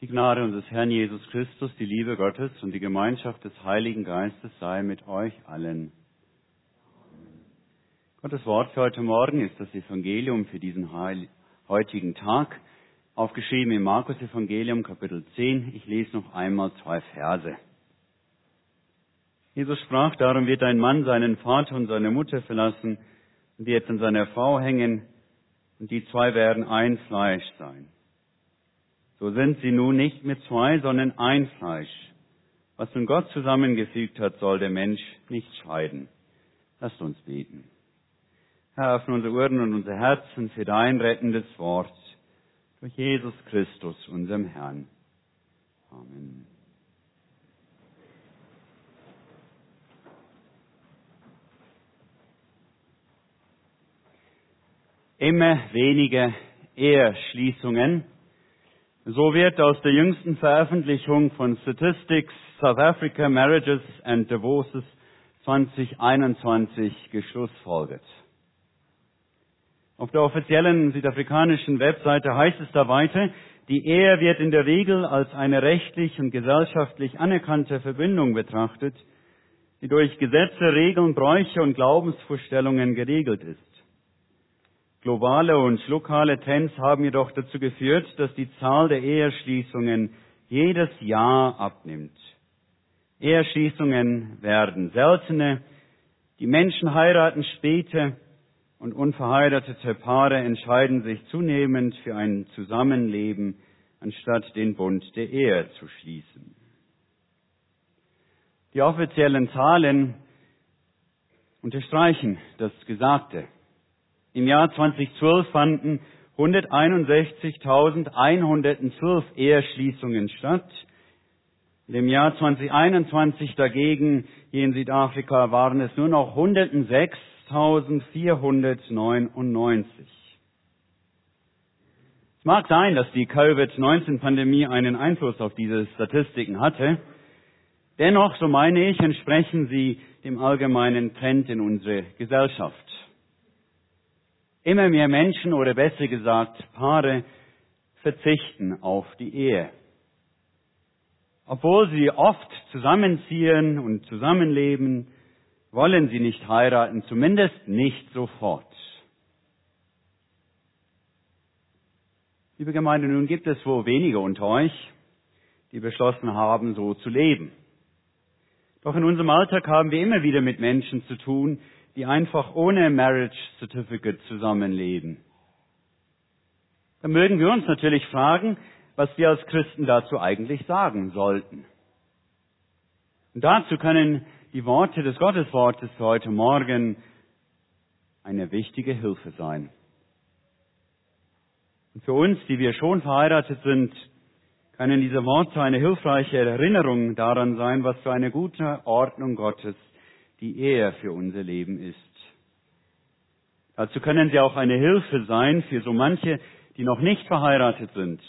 Die Gnade unseres Herrn Jesus Christus, die Liebe Gottes und die Gemeinschaft des Heiligen Geistes sei mit euch allen. Gottes Wort für heute Morgen ist das Evangelium für diesen heutigen Tag, aufgeschrieben im Markus Evangelium Kapitel 10. Ich lese noch einmal zwei Verse. Jesus sprach, darum wird ein Mann seinen Vater und seine Mutter verlassen und wird an seiner Frau hängen und die zwei werden ein Fleisch sein. So sind sie nun nicht mehr zwei, sondern ein Fleisch. Was nun Gott zusammengefügt hat, soll der Mensch nicht scheiden. Lasst uns beten. Herr, öffne unsere Ohren und unser Herzen für dein rettendes Wort. Durch Jesus Christus, unserem Herrn. Amen. Immer weniger Eheschließungen so wird aus der jüngsten Veröffentlichung von Statistics South Africa Marriages and Divorces 2021 geschlussfolgert. Auf der offiziellen südafrikanischen Webseite heißt es da weiter, die Ehe wird in der Regel als eine rechtlich und gesellschaftlich anerkannte Verbindung betrachtet, die durch Gesetze, Regeln, Bräuche und Glaubensvorstellungen geregelt ist. Globale und lokale Trends haben jedoch dazu geführt, dass die Zahl der Eheschließungen jedes Jahr abnimmt. Eheschließungen werden seltener, die Menschen heiraten später und unverheiratete Paare entscheiden sich zunehmend für ein Zusammenleben, anstatt den Bund der Ehe zu schließen. Die offiziellen Zahlen unterstreichen das Gesagte. Im Jahr 2012 fanden 161.112 Eheschließungen statt. Im Jahr 2021 dagegen hier in Südafrika waren es nur noch 106.499. Es mag sein, dass die Covid-19-Pandemie einen Einfluss auf diese Statistiken hatte. Dennoch, so meine ich, entsprechen sie dem allgemeinen Trend in unserer Gesellschaft. Immer mehr Menschen oder besser gesagt Paare verzichten auf die Ehe. Obwohl sie oft zusammenziehen und zusammenleben, wollen sie nicht heiraten, zumindest nicht sofort. Liebe Gemeinde, nun gibt es wohl wenige unter euch, die beschlossen haben, so zu leben. Doch in unserem Alltag haben wir immer wieder mit Menschen zu tun, die einfach ohne Marriage Certificate zusammenleben. Dann mögen wir uns natürlich fragen, was wir als Christen dazu eigentlich sagen sollten. Und dazu können die Worte des Gotteswortes für heute Morgen eine wichtige Hilfe sein. Und für uns, die wir schon verheiratet sind, können diese Worte eine hilfreiche Erinnerung daran sein, was für eine gute Ordnung Gottes die Ehe für unser Leben ist. Dazu können sie auch eine Hilfe sein für so manche, die noch nicht verheiratet sind,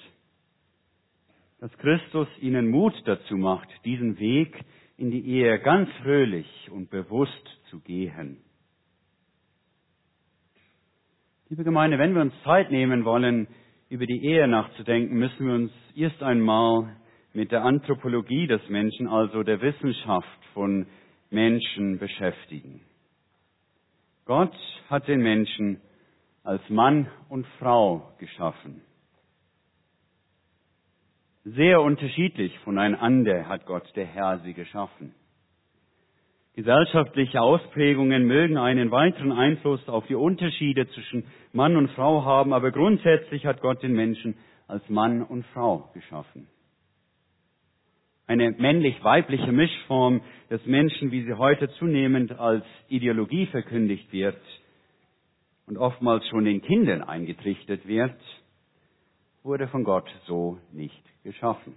dass Christus ihnen Mut dazu macht, diesen Weg in die Ehe ganz fröhlich und bewusst zu gehen. Liebe Gemeinde, wenn wir uns Zeit nehmen wollen, über die Ehe nachzudenken, müssen wir uns erst einmal mit der Anthropologie des Menschen, also der Wissenschaft von Menschen beschäftigen. Gott hat den Menschen als Mann und Frau geschaffen. Sehr unterschiedlich voneinander hat Gott der Herr sie geschaffen. Gesellschaftliche Ausprägungen mögen einen weiteren Einfluss auf die Unterschiede zwischen Mann und Frau haben, aber grundsätzlich hat Gott den Menschen als Mann und Frau geschaffen eine männlich-weibliche Mischform des Menschen, wie sie heute zunehmend als Ideologie verkündigt wird und oftmals schon den Kindern eingetrichtert wird, wurde von Gott so nicht geschaffen.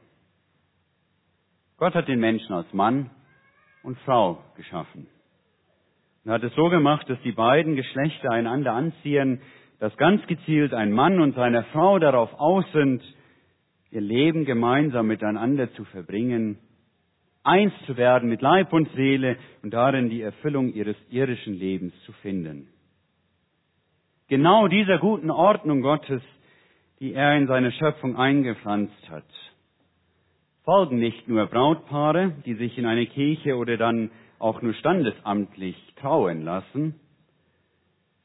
Gott hat den Menschen als Mann und Frau geschaffen. Und hat es so gemacht, dass die beiden Geschlechter einander anziehen, dass ganz gezielt ein Mann und seine Frau darauf aus sind, ihr Leben gemeinsam miteinander zu verbringen, eins zu werden mit Leib und Seele und darin die Erfüllung ihres irdischen Lebens zu finden. Genau dieser guten Ordnung Gottes, die er in seine Schöpfung eingepflanzt hat, folgen nicht nur Brautpaare, die sich in eine Kirche oder dann auch nur standesamtlich trauen lassen,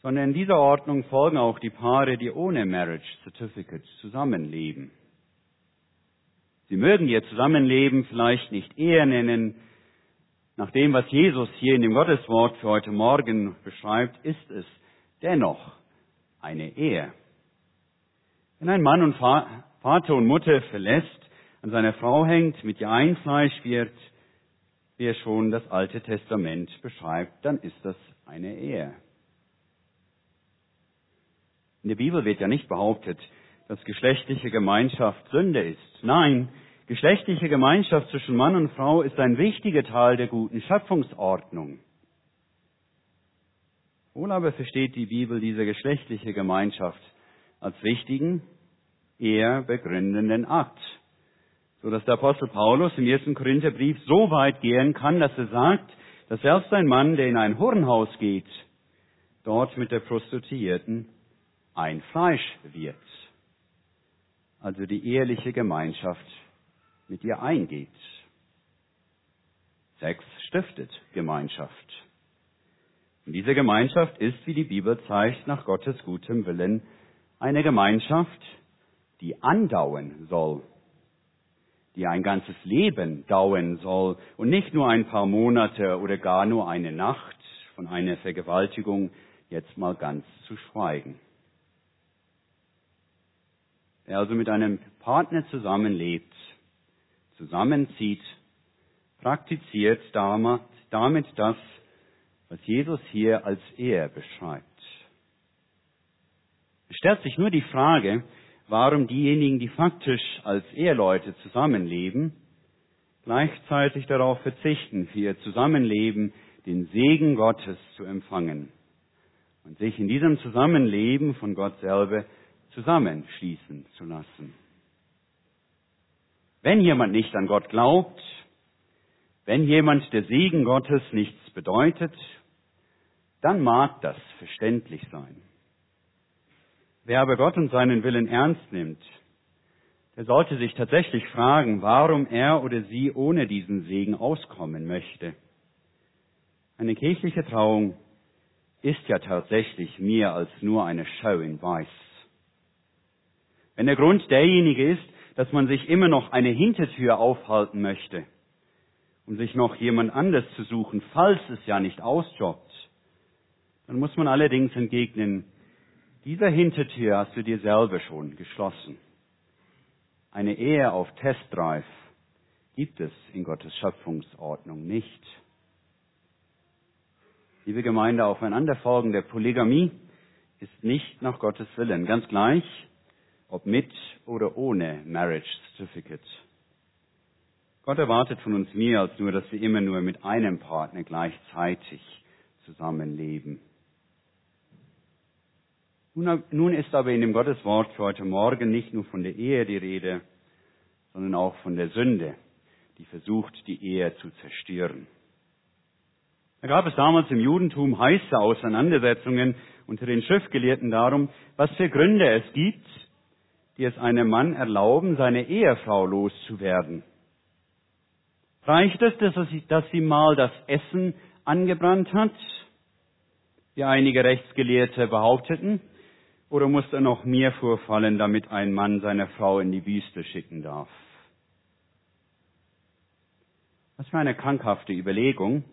sondern in dieser Ordnung folgen auch die Paare, die ohne Marriage Certificate zusammenleben. Sie mögen ihr Zusammenleben vielleicht nicht Ehe nennen. Nach dem, was Jesus hier in dem Gotteswort für heute Morgen beschreibt, ist es dennoch eine Ehe. Wenn ein Mann und Vater und Mutter verlässt, an seiner Frau hängt, mit ihr ein Fleisch wird, wie er schon das Alte Testament beschreibt, dann ist das eine Ehe. In der Bibel wird ja nicht behauptet, dass geschlechtliche Gemeinschaft Sünde ist. Nein, geschlechtliche Gemeinschaft zwischen Mann und Frau ist ein wichtiger Teil der guten Schöpfungsordnung. Wohl aber versteht die Bibel diese geschlechtliche Gemeinschaft als wichtigen, eher begründenden Akt, so dass der Apostel Paulus im ersten Korintherbrief so weit gehen kann, dass er sagt, dass selbst ein Mann, der in ein Hornhaus geht, dort mit der Prostituierten ein Fleisch wird. Also die ehrliche Gemeinschaft mit ihr eingeht. Sex stiftet Gemeinschaft. Und diese Gemeinschaft ist, wie die Bibel zeigt, nach Gottes gutem Willen eine Gemeinschaft, die andauern soll, die ein ganzes Leben dauern soll und nicht nur ein paar Monate oder gar nur eine Nacht von einer Vergewaltigung jetzt mal ganz zu schweigen. Wer also mit einem Partner zusammenlebt, zusammenzieht, praktiziert damit das, was Jesus hier als Ehe beschreibt. Es stellt sich nur die Frage, warum diejenigen, die faktisch als Eheleute zusammenleben, gleichzeitig darauf verzichten, für ihr Zusammenleben den Segen Gottes zu empfangen und sich in diesem Zusammenleben von Gott selber zusammenschließen zu lassen. Wenn jemand nicht an Gott glaubt, wenn jemand der Segen Gottes nichts bedeutet, dann mag das verständlich sein. Wer aber Gott und seinen Willen ernst nimmt, der sollte sich tatsächlich fragen, warum er oder sie ohne diesen Segen auskommen möchte. Eine kirchliche Trauung ist ja tatsächlich mehr als nur eine Show in Weiß. Wenn der Grund derjenige ist, dass man sich immer noch eine Hintertür aufhalten möchte, um sich noch jemand anders zu suchen, falls es ja nicht ausjobbt, dann muss man allerdings entgegnen, dieser Hintertür hast du dir selber schon geschlossen. Eine Ehe auf Testdrive gibt es in Gottes Schöpfungsordnung nicht. Liebe Gemeinde, aufeinanderfolgende Polygamie ist nicht nach Gottes Willen. Ganz gleich, ob mit oder ohne Marriage Certificate. Gott erwartet von uns mehr als nur, dass wir immer nur mit einem Partner gleichzeitig zusammenleben. Nun ist aber in dem Gotteswort für heute Morgen nicht nur von der Ehe die Rede, sondern auch von der Sünde, die versucht, die Ehe zu zerstören. Da gab es damals im Judentum heiße Auseinandersetzungen unter den Schriftgelehrten darum, was für Gründe es gibt, die es einem Mann erlauben, seine Ehefrau loszuwerden. Reicht es, dass sie mal das Essen angebrannt hat, wie einige Rechtsgelehrte behaupteten, oder muss da noch mehr vorfallen, damit ein Mann seine Frau in die Wüste schicken darf? Was für eine krankhafte Überlegung,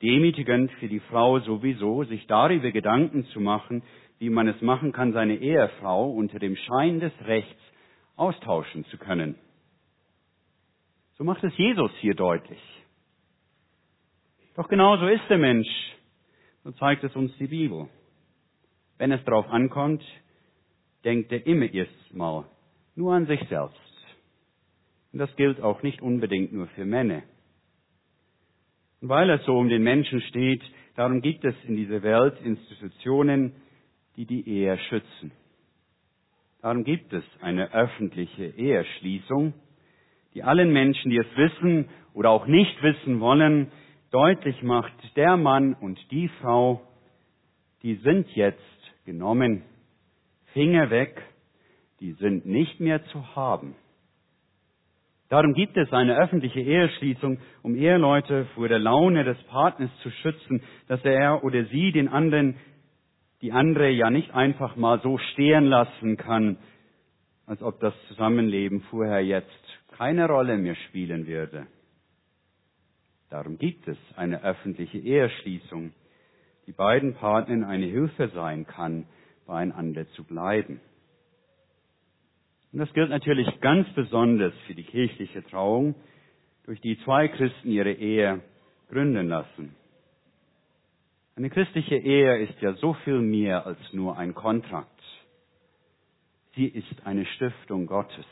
demütigend für die Frau sowieso, sich darüber Gedanken zu machen, wie man es machen kann, seine Ehefrau unter dem Schein des Rechts austauschen zu können. So macht es Jesus hier deutlich. Doch genauso ist der Mensch. So zeigt es uns die Bibel. Wenn es darauf ankommt, denkt er immer erst mal nur an sich selbst. Und das gilt auch nicht unbedingt nur für Männer. Und weil es so um den Menschen steht, darum gibt es in dieser Welt Institutionen, die die Ehe schützen. Darum gibt es eine öffentliche Eheschließung, die allen Menschen, die es wissen oder auch nicht wissen wollen, deutlich macht, der Mann und die Frau, die sind jetzt genommen, Finger weg, die sind nicht mehr zu haben. Darum gibt es eine öffentliche Eheschließung, um Eheleute vor der Laune des Partners zu schützen, dass er oder sie den anderen, die andere ja nicht einfach mal so stehen lassen kann, als ob das Zusammenleben vorher jetzt keine Rolle mehr spielen würde. Darum gibt es eine öffentliche Eheschließung, die beiden Partnern eine Hilfe sein kann, beieinander zu bleiben. Und das gilt natürlich ganz besonders für die kirchliche Trauung, durch die zwei Christen ihre Ehe gründen lassen. Eine christliche Ehe ist ja so viel mehr als nur ein Kontrakt. Sie ist eine Stiftung Gottes.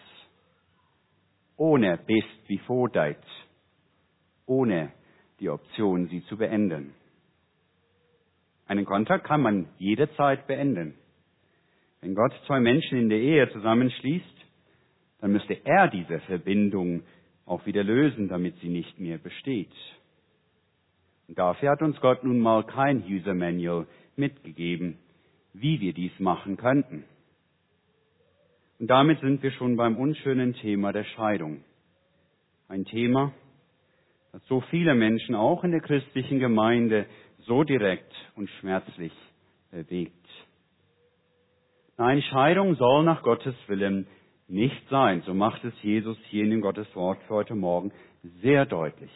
Ohne best before date. Ohne die Option, sie zu beenden. Einen Kontrakt kann man jederzeit beenden. Wenn Gott zwei Menschen in der Ehe zusammenschließt, dann müsste er diese Verbindung auch wieder lösen, damit sie nicht mehr besteht. Und dafür hat uns Gott nun mal kein User Manual mitgegeben, wie wir dies machen könnten. Und damit sind wir schon beim unschönen Thema der Scheidung. Ein Thema, das so viele Menschen auch in der christlichen Gemeinde so direkt und schmerzlich bewegt. Nein, Scheidung soll nach Gottes Willen nicht sein. So macht es Jesus hier in dem Gottes Wort für heute Morgen sehr deutlich.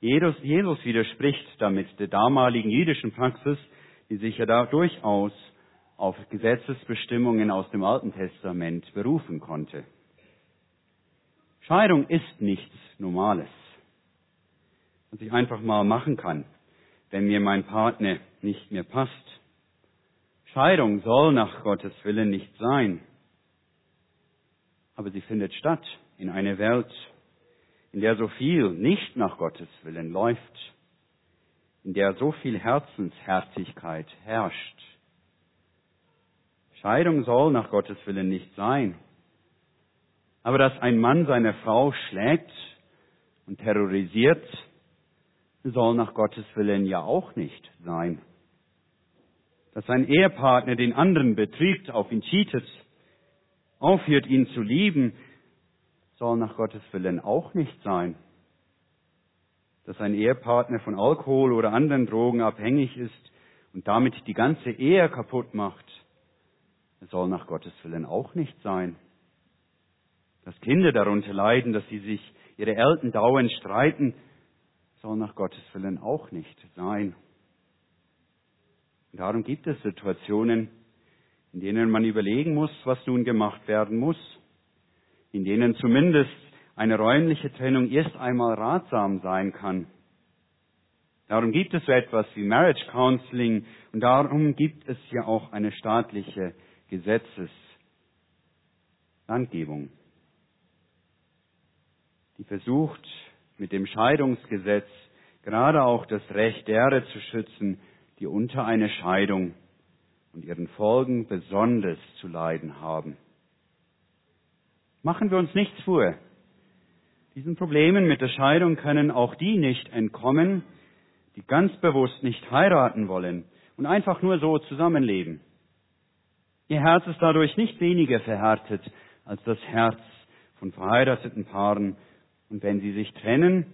Jesus, widerspricht damit der damaligen jüdischen Praxis, die sich ja da durchaus auf Gesetzesbestimmungen aus dem Alten Testament berufen konnte. Scheidung ist nichts Normales, was ich einfach mal machen kann, wenn mir mein Partner nicht mehr passt. Scheidung soll nach Gottes Willen nicht sein. Aber sie findet statt in einer Welt, in der so viel nicht nach Gottes Willen läuft, in der so viel Herzensherzigkeit herrscht. Scheidung soll nach Gottes Willen nicht sein. Aber dass ein Mann seine Frau schlägt und terrorisiert, soll nach Gottes Willen ja auch nicht sein dass sein Ehepartner den anderen betrügt, auf ihn cheatet, aufhört, ihn zu lieben, soll nach Gottes Willen auch nicht sein. Dass ein Ehepartner von Alkohol oder anderen Drogen abhängig ist und damit die ganze Ehe kaputt macht, soll nach Gottes Willen auch nicht sein. Dass Kinder darunter leiden, dass sie sich ihre Eltern dauernd streiten, soll nach Gottes Willen auch nicht sein. Darum gibt es Situationen, in denen man überlegen muss, was nun gemacht werden muss, in denen zumindest eine räumliche Trennung erst einmal ratsam sein kann. Darum gibt es so etwas wie Marriage Counseling und darum gibt es ja auch eine staatliche Gesetzeslandgebung, die versucht, mit dem Scheidungsgesetz gerade auch das Recht derer zu schützen, die unter einer Scheidung und ihren Folgen besonders zu leiden haben. Machen wir uns nichts vor. Diesen Problemen mit der Scheidung können auch die nicht entkommen, die ganz bewusst nicht heiraten wollen und einfach nur so zusammenleben. Ihr Herz ist dadurch nicht weniger verhärtet als das Herz von verheirateten Paaren. Und wenn sie sich trennen,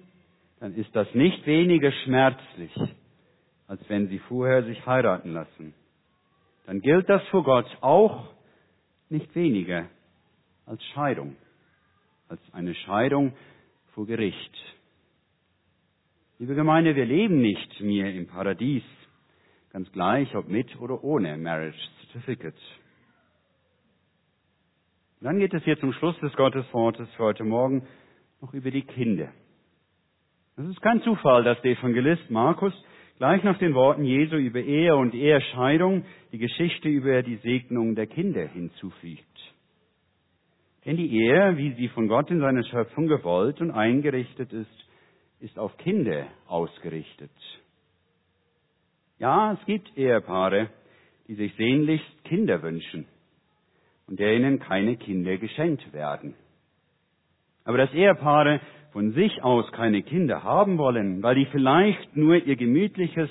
dann ist das nicht weniger schmerzlich als wenn sie vorher sich heiraten lassen. Dann gilt das vor Gott auch nicht weniger als Scheidung, als eine Scheidung vor Gericht. Liebe Gemeinde, wir leben nicht mehr im Paradies, ganz gleich ob mit oder ohne Marriage Certificate. dann geht es hier zum Schluss des Gotteswortes für heute Morgen noch über die Kinder. Es ist kein Zufall, dass der Evangelist Markus gleich nach den Worten Jesu über Ehe und Ehescheidung die Geschichte über die Segnung der Kinder hinzufügt. Denn die Ehe, wie sie von Gott in seiner Schöpfung gewollt und eingerichtet ist, ist auf Kinder ausgerichtet. Ja, es gibt Ehepaare, die sich sehnlichst Kinder wünschen und denen keine Kinder geschenkt werden. Aber dass Ehepaare von sich aus keine Kinder haben wollen, weil die vielleicht nur ihr gemütliches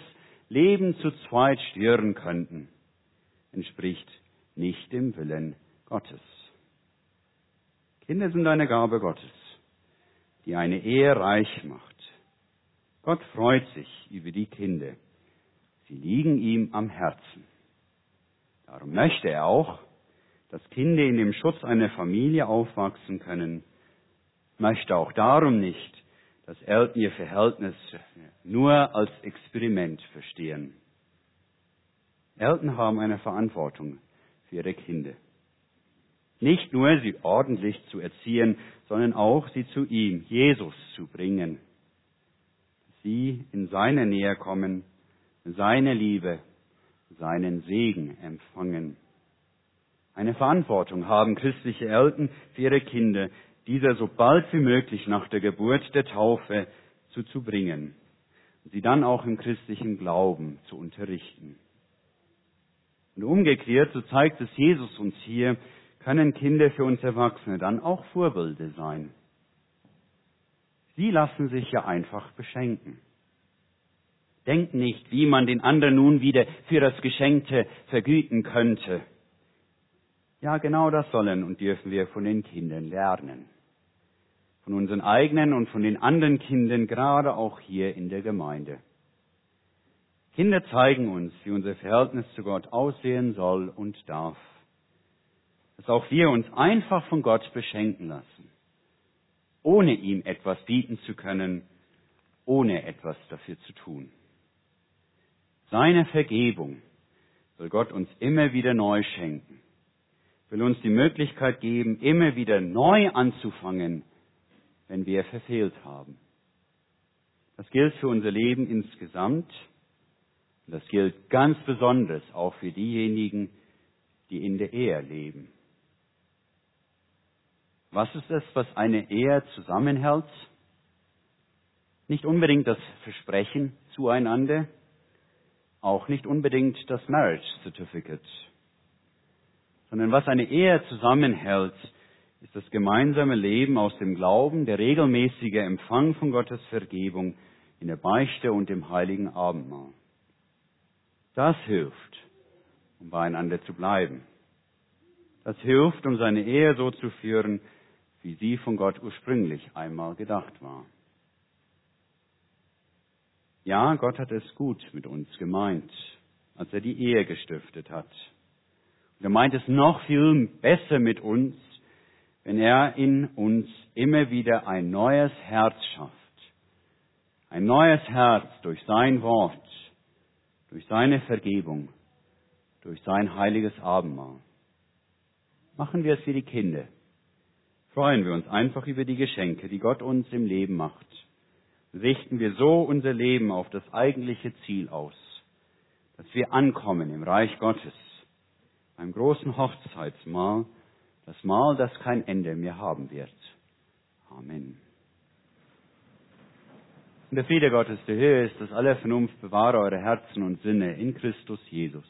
Leben zu zweit stören könnten, entspricht nicht dem Willen Gottes. Kinder sind eine Gabe Gottes, die eine Ehe reich macht. Gott freut sich über die Kinder. Sie liegen ihm am Herzen. Darum möchte er auch, dass Kinder in dem Schutz einer Familie aufwachsen können, möchte auch darum nicht, dass Eltern ihr Verhältnis nur als Experiment verstehen. Eltern haben eine Verantwortung für ihre Kinder. Nicht nur sie ordentlich zu erziehen, sondern auch sie zu ihm, Jesus, zu bringen. Sie in seine Nähe kommen, seine Liebe, seinen Segen empfangen. Eine Verantwortung haben christliche Eltern für ihre Kinder, dieser so bald wie möglich nach der Geburt der Taufe zuzubringen und sie dann auch im christlichen Glauben zu unterrichten. Und umgekehrt, so zeigt es Jesus uns hier, können Kinder für uns Erwachsene dann auch Vorbilder sein. Sie lassen sich ja einfach beschenken. Denkt nicht, wie man den anderen nun wieder für das Geschenkte vergüten könnte. Ja, genau das sollen und dürfen wir von den Kindern lernen. Von unseren eigenen und von den anderen Kindern, gerade auch hier in der Gemeinde. Kinder zeigen uns, wie unser Verhältnis zu Gott aussehen soll und darf. Dass auch wir uns einfach von Gott beschenken lassen, ohne ihm etwas bieten zu können, ohne etwas dafür zu tun. Seine Vergebung will Gott uns immer wieder neu schenken, will uns die Möglichkeit geben, immer wieder neu anzufangen, wenn wir verfehlt haben. Das gilt für unser Leben insgesamt und das gilt ganz besonders auch für diejenigen, die in der Ehe leben. Was ist es, was eine Ehe zusammenhält? Nicht unbedingt das Versprechen zueinander, auch nicht unbedingt das Marriage Certificate, sondern was eine Ehe zusammenhält, ist das gemeinsame Leben aus dem Glauben, der regelmäßige Empfang von Gottes Vergebung in der Beichte und im heiligen Abendmahl. Das hilft, um beieinander zu bleiben. Das hilft, um seine Ehe so zu führen, wie sie von Gott ursprünglich einmal gedacht war. Ja, Gott hat es gut mit uns gemeint, als er die Ehe gestiftet hat. Und er meint es noch viel besser mit uns, wenn er in uns immer wieder ein neues Herz schafft. Ein neues Herz durch sein Wort, durch seine Vergebung, durch sein heiliges Abendmahl. Machen wir es wie die Kinder. Freuen wir uns einfach über die Geschenke, die Gott uns im Leben macht richten wir so unser Leben auf das eigentliche Ziel aus, dass wir ankommen im Reich Gottes, beim großen Hochzeitsmahl, das Mahl, das kein Ende mehr haben wird. Amen. Und der Friede Gottes, der Höhe ist, dass alle Vernunft bewahre eure Herzen und Sinne in Christus Jesus.